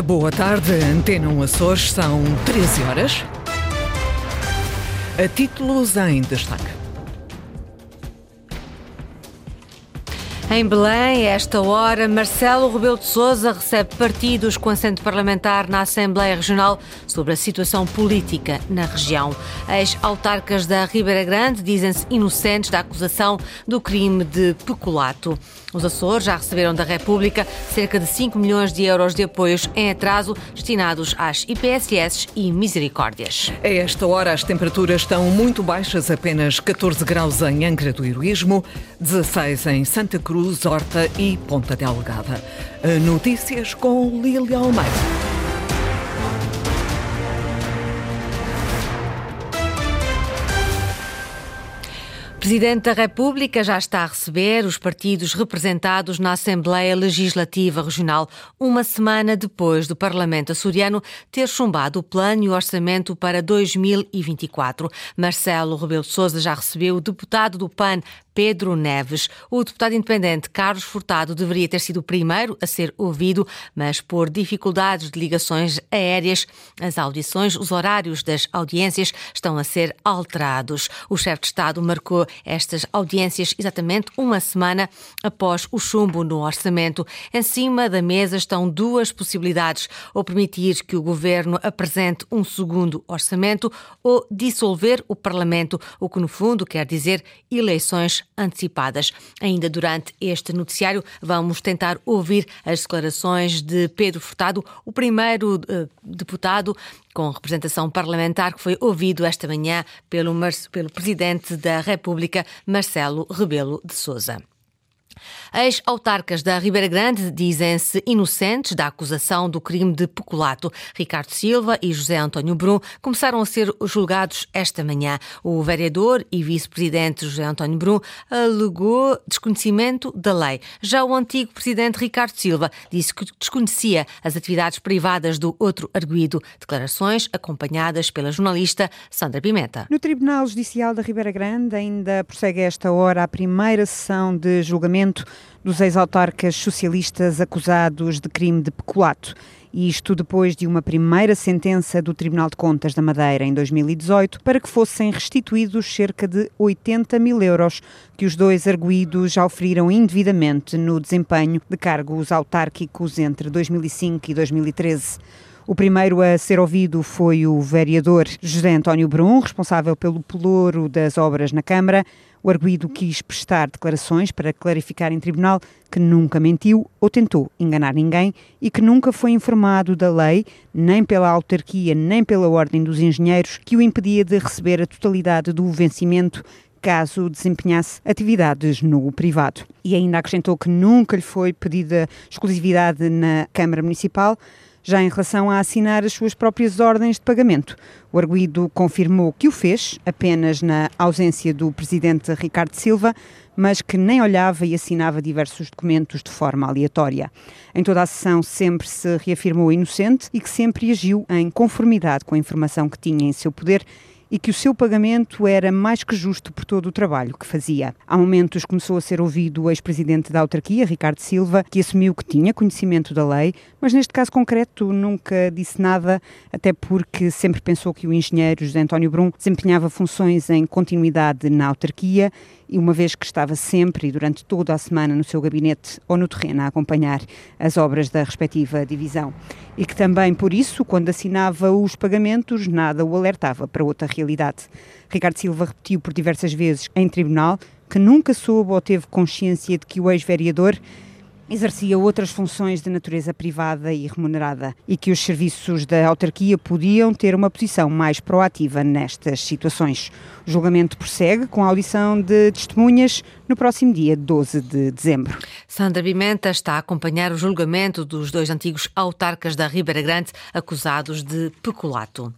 Boa tarde, Antena 1 Açores, são 13 horas. A títulos em destaque. Em Belém, esta hora, Marcelo Rebelo de Sousa recebe partidos com assento parlamentar na Assembleia Regional sobre a situação política na região. Ex-autarcas da Ribeira Grande dizem-se inocentes da acusação do crime de peculato. Os Açores já receberam da República cerca de 5 milhões de euros de apoios em atraso destinados às IPSS e misericórdias. A esta hora, as temperaturas estão muito baixas, apenas 14 graus em Angra do Heroísmo, 16 em Santa Cruz Cruz, Horta e Ponta Delgada. Notícias com Lília Almeida. Presidente da República já está a receber os partidos representados na Assembleia Legislativa Regional, uma semana depois do Parlamento açoriano ter chumbado o plano e o orçamento para 2024. Marcelo Rebelo de Sousa já recebeu o deputado do PAN, Pedro Neves. O deputado independente Carlos Furtado deveria ter sido o primeiro a ser ouvido, mas por dificuldades de ligações aéreas, as audições, os horários das audiências estão a ser alterados. O chefe de Estado marcou estas audiências exatamente uma semana após o chumbo no orçamento. Em cima da mesa estão duas possibilidades: ou permitir que o governo apresente um segundo orçamento ou dissolver o Parlamento, o que no fundo quer dizer eleições antecipadas. Ainda durante este noticiário, vamos tentar ouvir as declarações de Pedro Furtado, o primeiro uh, deputado com representação parlamentar que foi ouvido esta manhã pelo, pelo Presidente da República, Marcelo Rebelo de Sousa. Ex-autarcas da Ribeira Grande dizem-se inocentes da acusação do crime de peculato. Ricardo Silva e José António Brum começaram a ser julgados esta manhã. O vereador e vice-presidente José António Brum alegou desconhecimento da lei. Já o antigo presidente Ricardo Silva disse que desconhecia as atividades privadas do outro arguído. Declarações acompanhadas pela jornalista Sandra Pimenta. No Tribunal Judicial da Ribeira Grande ainda prossegue esta hora a primeira sessão de julgamento dos ex-autarcas socialistas acusados de crime de peculato. E isto depois de uma primeira sentença do Tribunal de Contas da Madeira em 2018 para que fossem restituídos cerca de 80 mil euros que os dois arguídos já oferiram indevidamente no desempenho de cargos autárquicos entre 2005 e 2013. O primeiro a ser ouvido foi o vereador José António Brum, responsável pelo pelouro das obras na Câmara. O arguído quis prestar declarações para clarificar em tribunal que nunca mentiu ou tentou enganar ninguém e que nunca foi informado da lei, nem pela autarquia, nem pela Ordem dos Engenheiros, que o impedia de receber a totalidade do vencimento caso desempenhasse atividades no privado. E ainda acrescentou que nunca lhe foi pedida exclusividade na Câmara Municipal, já em relação a assinar as suas próprias ordens de pagamento. O arguído confirmou que o fez, apenas na ausência do presidente Ricardo Silva, mas que nem olhava e assinava diversos documentos de forma aleatória. Em toda a sessão sempre se reafirmou inocente e que sempre agiu em conformidade com a informação que tinha em seu poder e que o seu pagamento era mais que justo por todo o trabalho que fazia. Há momentos começou a ser ouvido o ex-presidente da autarquia, Ricardo Silva, que assumiu que tinha conhecimento da lei, mas neste caso concreto nunca disse nada, até porque sempre pensou que o engenheiro José António Brum desempenhava funções em continuidade na autarquia e uma vez que estava sempre e durante toda a semana no seu gabinete ou no terreno a acompanhar as obras da respectiva divisão. E que também, por isso, quando assinava os pagamentos, nada o alertava para outra realidade. Ricardo Silva repetiu por diversas vezes em tribunal que nunca soube ou teve consciência de que o ex-vereador exercia outras funções de natureza privada e remunerada e que os serviços da autarquia podiam ter uma posição mais proativa nestas situações. O julgamento prossegue com a audição de testemunhas no próximo dia 12 de dezembro. Sandra Pimenta está a acompanhar o julgamento dos dois antigos autarcas da Ribeira Grande acusados de peculato.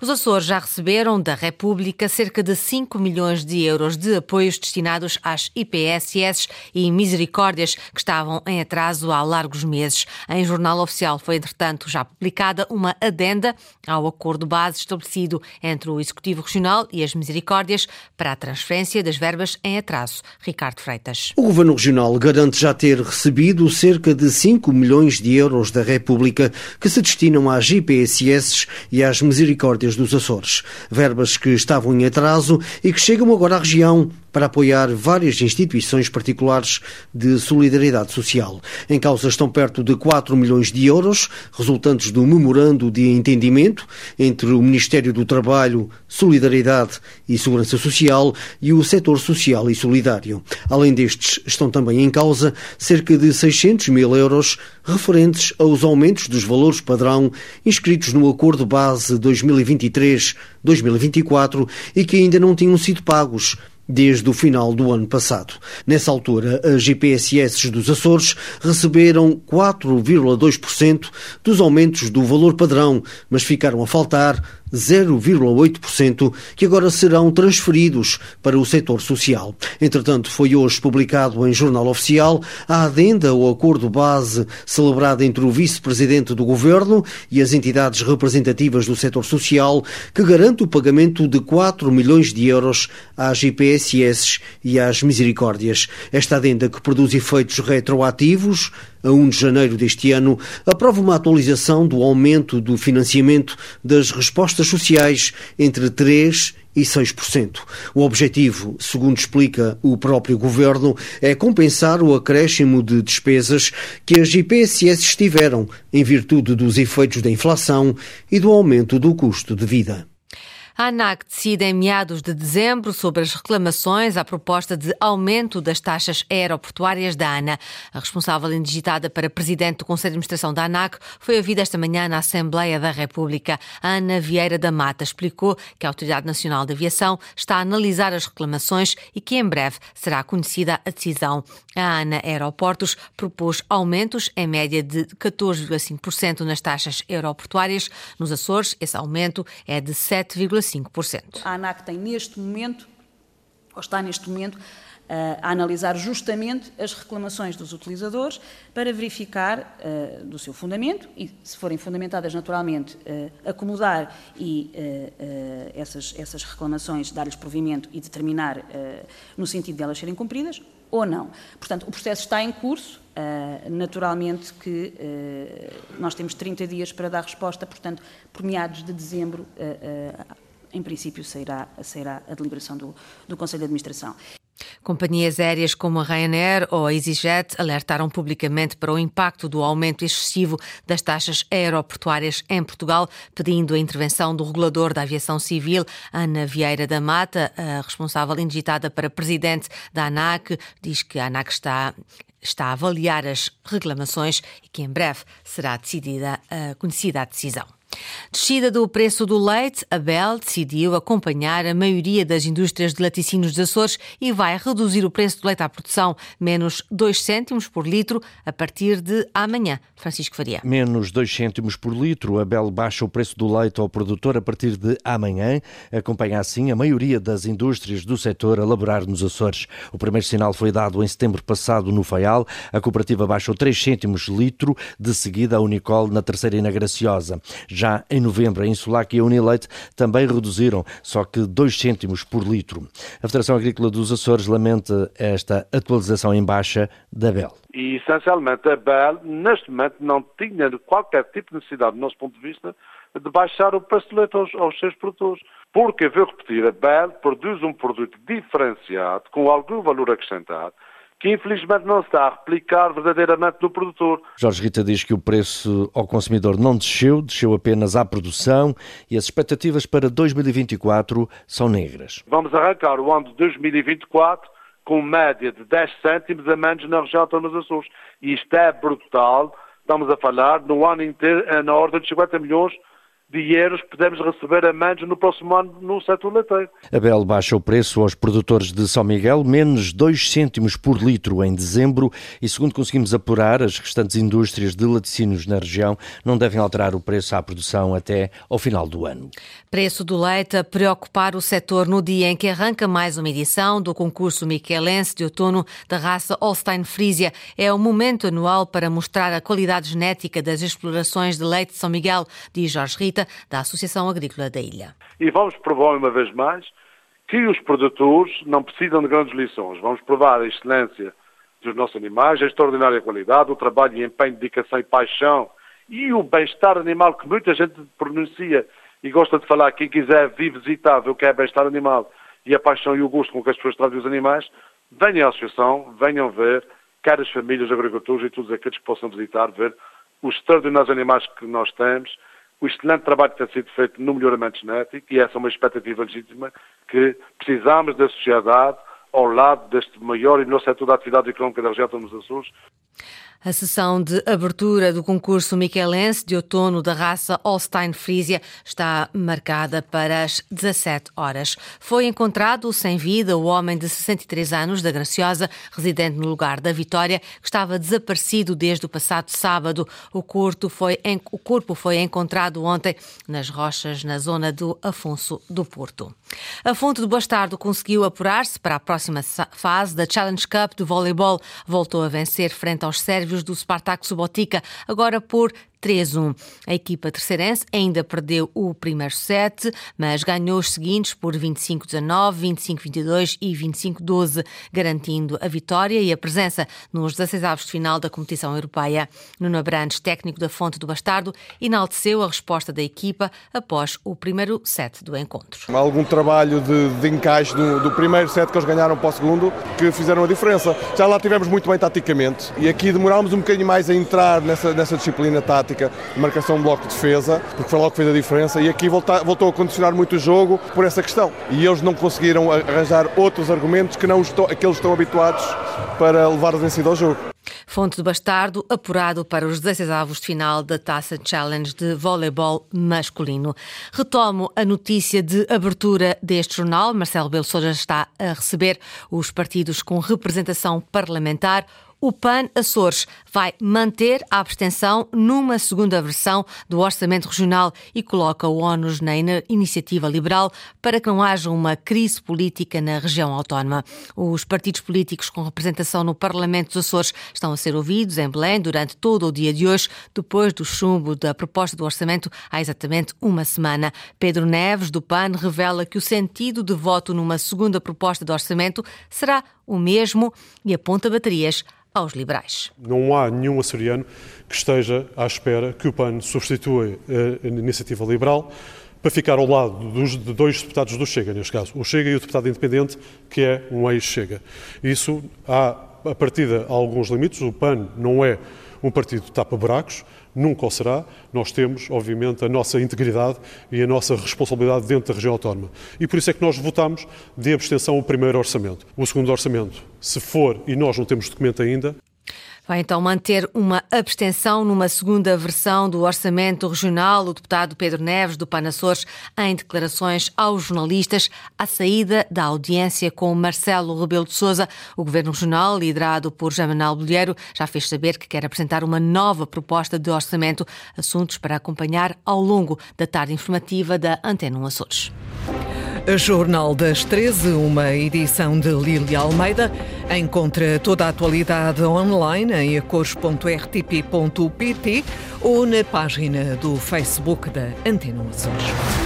Os Açores já receberam da República cerca de 5 milhões de euros de apoios destinados às IPSS e misericórdias que estavam em atraso há largos meses. Em jornal oficial foi, entretanto, já publicada uma adenda ao acordo base estabelecido entre o Executivo Regional e as misericórdias para a transferência das verbas em atraso. Ricardo Freitas. O Governo Regional garante já ter recebido cerca de 5 milhões de euros da República que se destinam às GPSS e às Misericórdias dos Açores. Verbas que estavam em atraso e que chegam agora à região para apoiar várias instituições particulares de solidariedade social. Em causa estão perto de 4 milhões de euros, resultantes do memorando de entendimento entre o Ministério do Trabalho, Solidariedade e Segurança Social e o setor social e solidário. Além destes, estão também em causa cerca de 600 mil euros referentes aos aumentos dos valores padrão inscritos no Acordo Base 2023-2024 e que ainda não tinham sido pagos desde o final do ano passado. Nessa altura, as GPSS dos Açores receberam 4,2% dos aumentos do valor padrão, mas ficaram a faltar 0,8%, que agora serão transferidos para o setor social. Entretanto, foi hoje publicado em Jornal Oficial a adenda ao acordo base celebrado entre o vice-presidente do governo e as entidades representativas do setor social, que garante o pagamento de 4 milhões de euros às IPSS e às misericórdias. Esta adenda, que produz efeitos retroativos, a 1 de janeiro deste ano, aprova uma atualização do aumento do financiamento das respostas sociais entre 3% e 6%. O objetivo, segundo explica o próprio governo, é compensar o acréscimo de despesas que as IPSS tiveram em virtude dos efeitos da inflação e do aumento do custo de vida. A ANAC decide em meados de dezembro sobre as reclamações à proposta de aumento das taxas aeroportuárias da ANA. A responsável indigitada para presidente do Conselho de Administração da ANAC foi ouvida esta manhã na Assembleia da República. Ana Vieira da Mata explicou que a Autoridade Nacional de Aviação está a analisar as reclamações e que em breve será conhecida a decisão. A ANA Aeroportos propôs aumentos em média de 14,5% nas taxas aeroportuárias. Nos Açores, esse aumento é de 7,5%. 5%. A ANAC tem neste momento, ou está neste momento, a analisar justamente as reclamações dos utilizadores para verificar uh, do seu fundamento e, se forem fundamentadas naturalmente, uh, acomodar e uh, essas, essas reclamações, dar-lhes provimento e determinar no sentido de elas serem cumpridas ou não. Portanto, o processo está em curso, naturalmente que nós temos 30 dias para dar resposta, portanto, por meados de dezembro em princípio, sairá, sairá a deliberação do, do Conselho de Administração. Companhias aéreas como a Ryanair ou a EasyJet alertaram publicamente para o impacto do aumento excessivo das taxas aeroportuárias em Portugal, pedindo a intervenção do regulador da aviação civil, Ana Vieira da Mata, a responsável indigitada para presidente da ANAC, diz que a ANAC está está a avaliar as reclamações e que em breve será decidida, conhecida a decisão. Descida do preço do leite, a Bel decidiu acompanhar a maioria das indústrias de laticínios dos Açores e vai reduzir o preço do leite à produção, menos 2 cêntimos por litro, a partir de amanhã. Francisco Faria. Menos 2 cêntimos por litro. A Bel baixa o preço do leite ao produtor a partir de amanhã. Acompanha assim a maioria das indústrias do setor a laborar nos Açores. O primeiro sinal foi dado em setembro passado no Faial. A cooperativa baixou 3 cêntimos litro, de seguida a Unicol na terceira e na Graciosa. Já em novembro, a Insulac e a Unileite também reduziram, só que 2 cêntimos por litro. A Federação Agrícola dos Açores lamenta esta atualização em baixa da BEL. E, essencialmente, a BEL, neste momento, não tinha qualquer tipo de necessidade, do nosso ponto de vista, de baixar o preço do leite aos, aos seus produtores. Porque, vou repetir, a BEL produz um produto diferenciado, com algum valor acrescentado, que infelizmente não está a replicar verdadeiramente no produtor. Jorge Rita diz que o preço ao consumidor não desceu, desceu apenas à produção e as expectativas para 2024 são negras. Vamos arrancar o ano de 2024 com média de 10 cêntimos a menos na região dos Açores. E isto é brutal. Estamos a falar no ano inteiro na ordem de 50 milhões de euros que podemos receber a menos no próximo ano no setor leiteiro. A Bel baixa o preço aos produtores de São Miguel, menos 2 cêntimos por litro em dezembro e, segundo conseguimos apurar, as restantes indústrias de laticínios na região não devem alterar o preço à produção até ao final do ano. Preço do leite a preocupar o setor no dia em que arranca mais uma edição do concurso Michelense de outono da raça Holstein Frisia. É o momento anual para mostrar a qualidade genética das explorações de leite de São Miguel, diz Jorge Rita da Associação Agrícola da Ilha. E vamos provar uma vez mais que os produtores não precisam de grandes lições. Vamos provar a excelência dos nossos animais, a extraordinária qualidade, o trabalho e empenho, dedicação e paixão e o bem-estar animal que muita gente pronuncia e gosta de falar. Quem quiser vir visitar, ver o que é bem-estar animal e a paixão e o gosto com que as pessoas tratam os animais, venham à associação, venham ver, quer as famílias, agricultores e todos aqueles que possam visitar, ver os extraordinários animais que nós temos, o excelente trabalho que tem sido feito no melhoramento genético, e essa é uma expectativa legítima que precisamos da sociedade ao lado deste maior e melhor setor da atividade económica da região dos Açores, a sessão de abertura do concurso Michelense de outono da raça Holstein Frisia está marcada para as 17 horas. Foi encontrado sem vida o homem de 63 anos da Graciosa, residente no lugar da Vitória, que estava desaparecido desde o passado sábado. O corpo foi, o corpo foi encontrado ontem nas rochas na zona do Afonso do Porto. A Fonte do Bastardo conseguiu apurar-se para a próxima fase da Challenge Cup de voleibol. Voltou a vencer frente aos sérvios do Spartak Subotica, agora por 3-1. A equipa terceirense ainda perdeu o primeiro set, mas ganhou os seguintes por 25-19, 25-22 e 25-12, garantindo a vitória e a presença nos 16 avos de final da competição europeia. Nuno Abrantes, técnico da Fonte do Bastardo, enalteceu a resposta da equipa após o primeiro set do encontro. Algum trabalho de, de encaixe do, do, primeiro set que eles ganharam para o segundo que fizeram a diferença. Já lá tivemos muito bem taticamente e aqui demorámos um bocadinho mais a entrar nessa, nessa disciplina tática tática de marcação de bloco de defesa, porque foi logo que fez a diferença, e aqui volta, voltou a condicionar muito o jogo por essa questão. E eles não conseguiram arranjar outros argumentos que não estão, aqueles estão habituados para levar o vencido ao jogo. Fonte do Bastardo, apurado para os 16 avos de final da Taça Challenge de voleibol masculino. Retomo a notícia de abertura deste jornal. Marcelo Belo Souza está a receber os partidos com representação parlamentar o PAN Açores vai manter a abstenção numa segunda versão do Orçamento Regional e coloca o ONUS na iniciativa liberal para que não haja uma crise política na região autónoma. Os partidos políticos com representação no Parlamento dos Açores estão a ser ouvidos em Belém durante todo o dia de hoje, depois do chumbo da proposta do orçamento há exatamente uma semana. Pedro Neves, do PAN, revela que o sentido de voto numa segunda proposta de orçamento será o mesmo e aponta baterias aos liberais. Não há nenhum açoriano que esteja à espera que o PAN substitua a iniciativa liberal para ficar ao lado dos, de dois deputados do Chega, neste caso, o Chega e o deputado independente, que é um ex-Chega. Isso há, a partir de alguns limites, o PAN não é um partido tapa-buracos, nunca o será. Nós temos, obviamente, a nossa integridade e a nossa responsabilidade dentro da região autónoma. E por isso é que nós votamos de abstenção o primeiro orçamento. O segundo orçamento, se for, e nós não temos documento ainda, Vai então manter uma abstenção numa segunda versão do Orçamento Regional. O deputado Pedro Neves, do Panaçores, em declarações aos jornalistas à saída da audiência com Marcelo Rebelo de Souza. O Governo Regional, liderado por Jamanal Bolheiro, já fez saber que quer apresentar uma nova proposta de orçamento, assuntos para acompanhar ao longo da tarde informativa da Antena 1 Açores. Jornal das 13, uma edição de Lília Almeida. Encontra toda a atualidade online em acores.rtp.pt ou na página do Facebook da Antena Açores.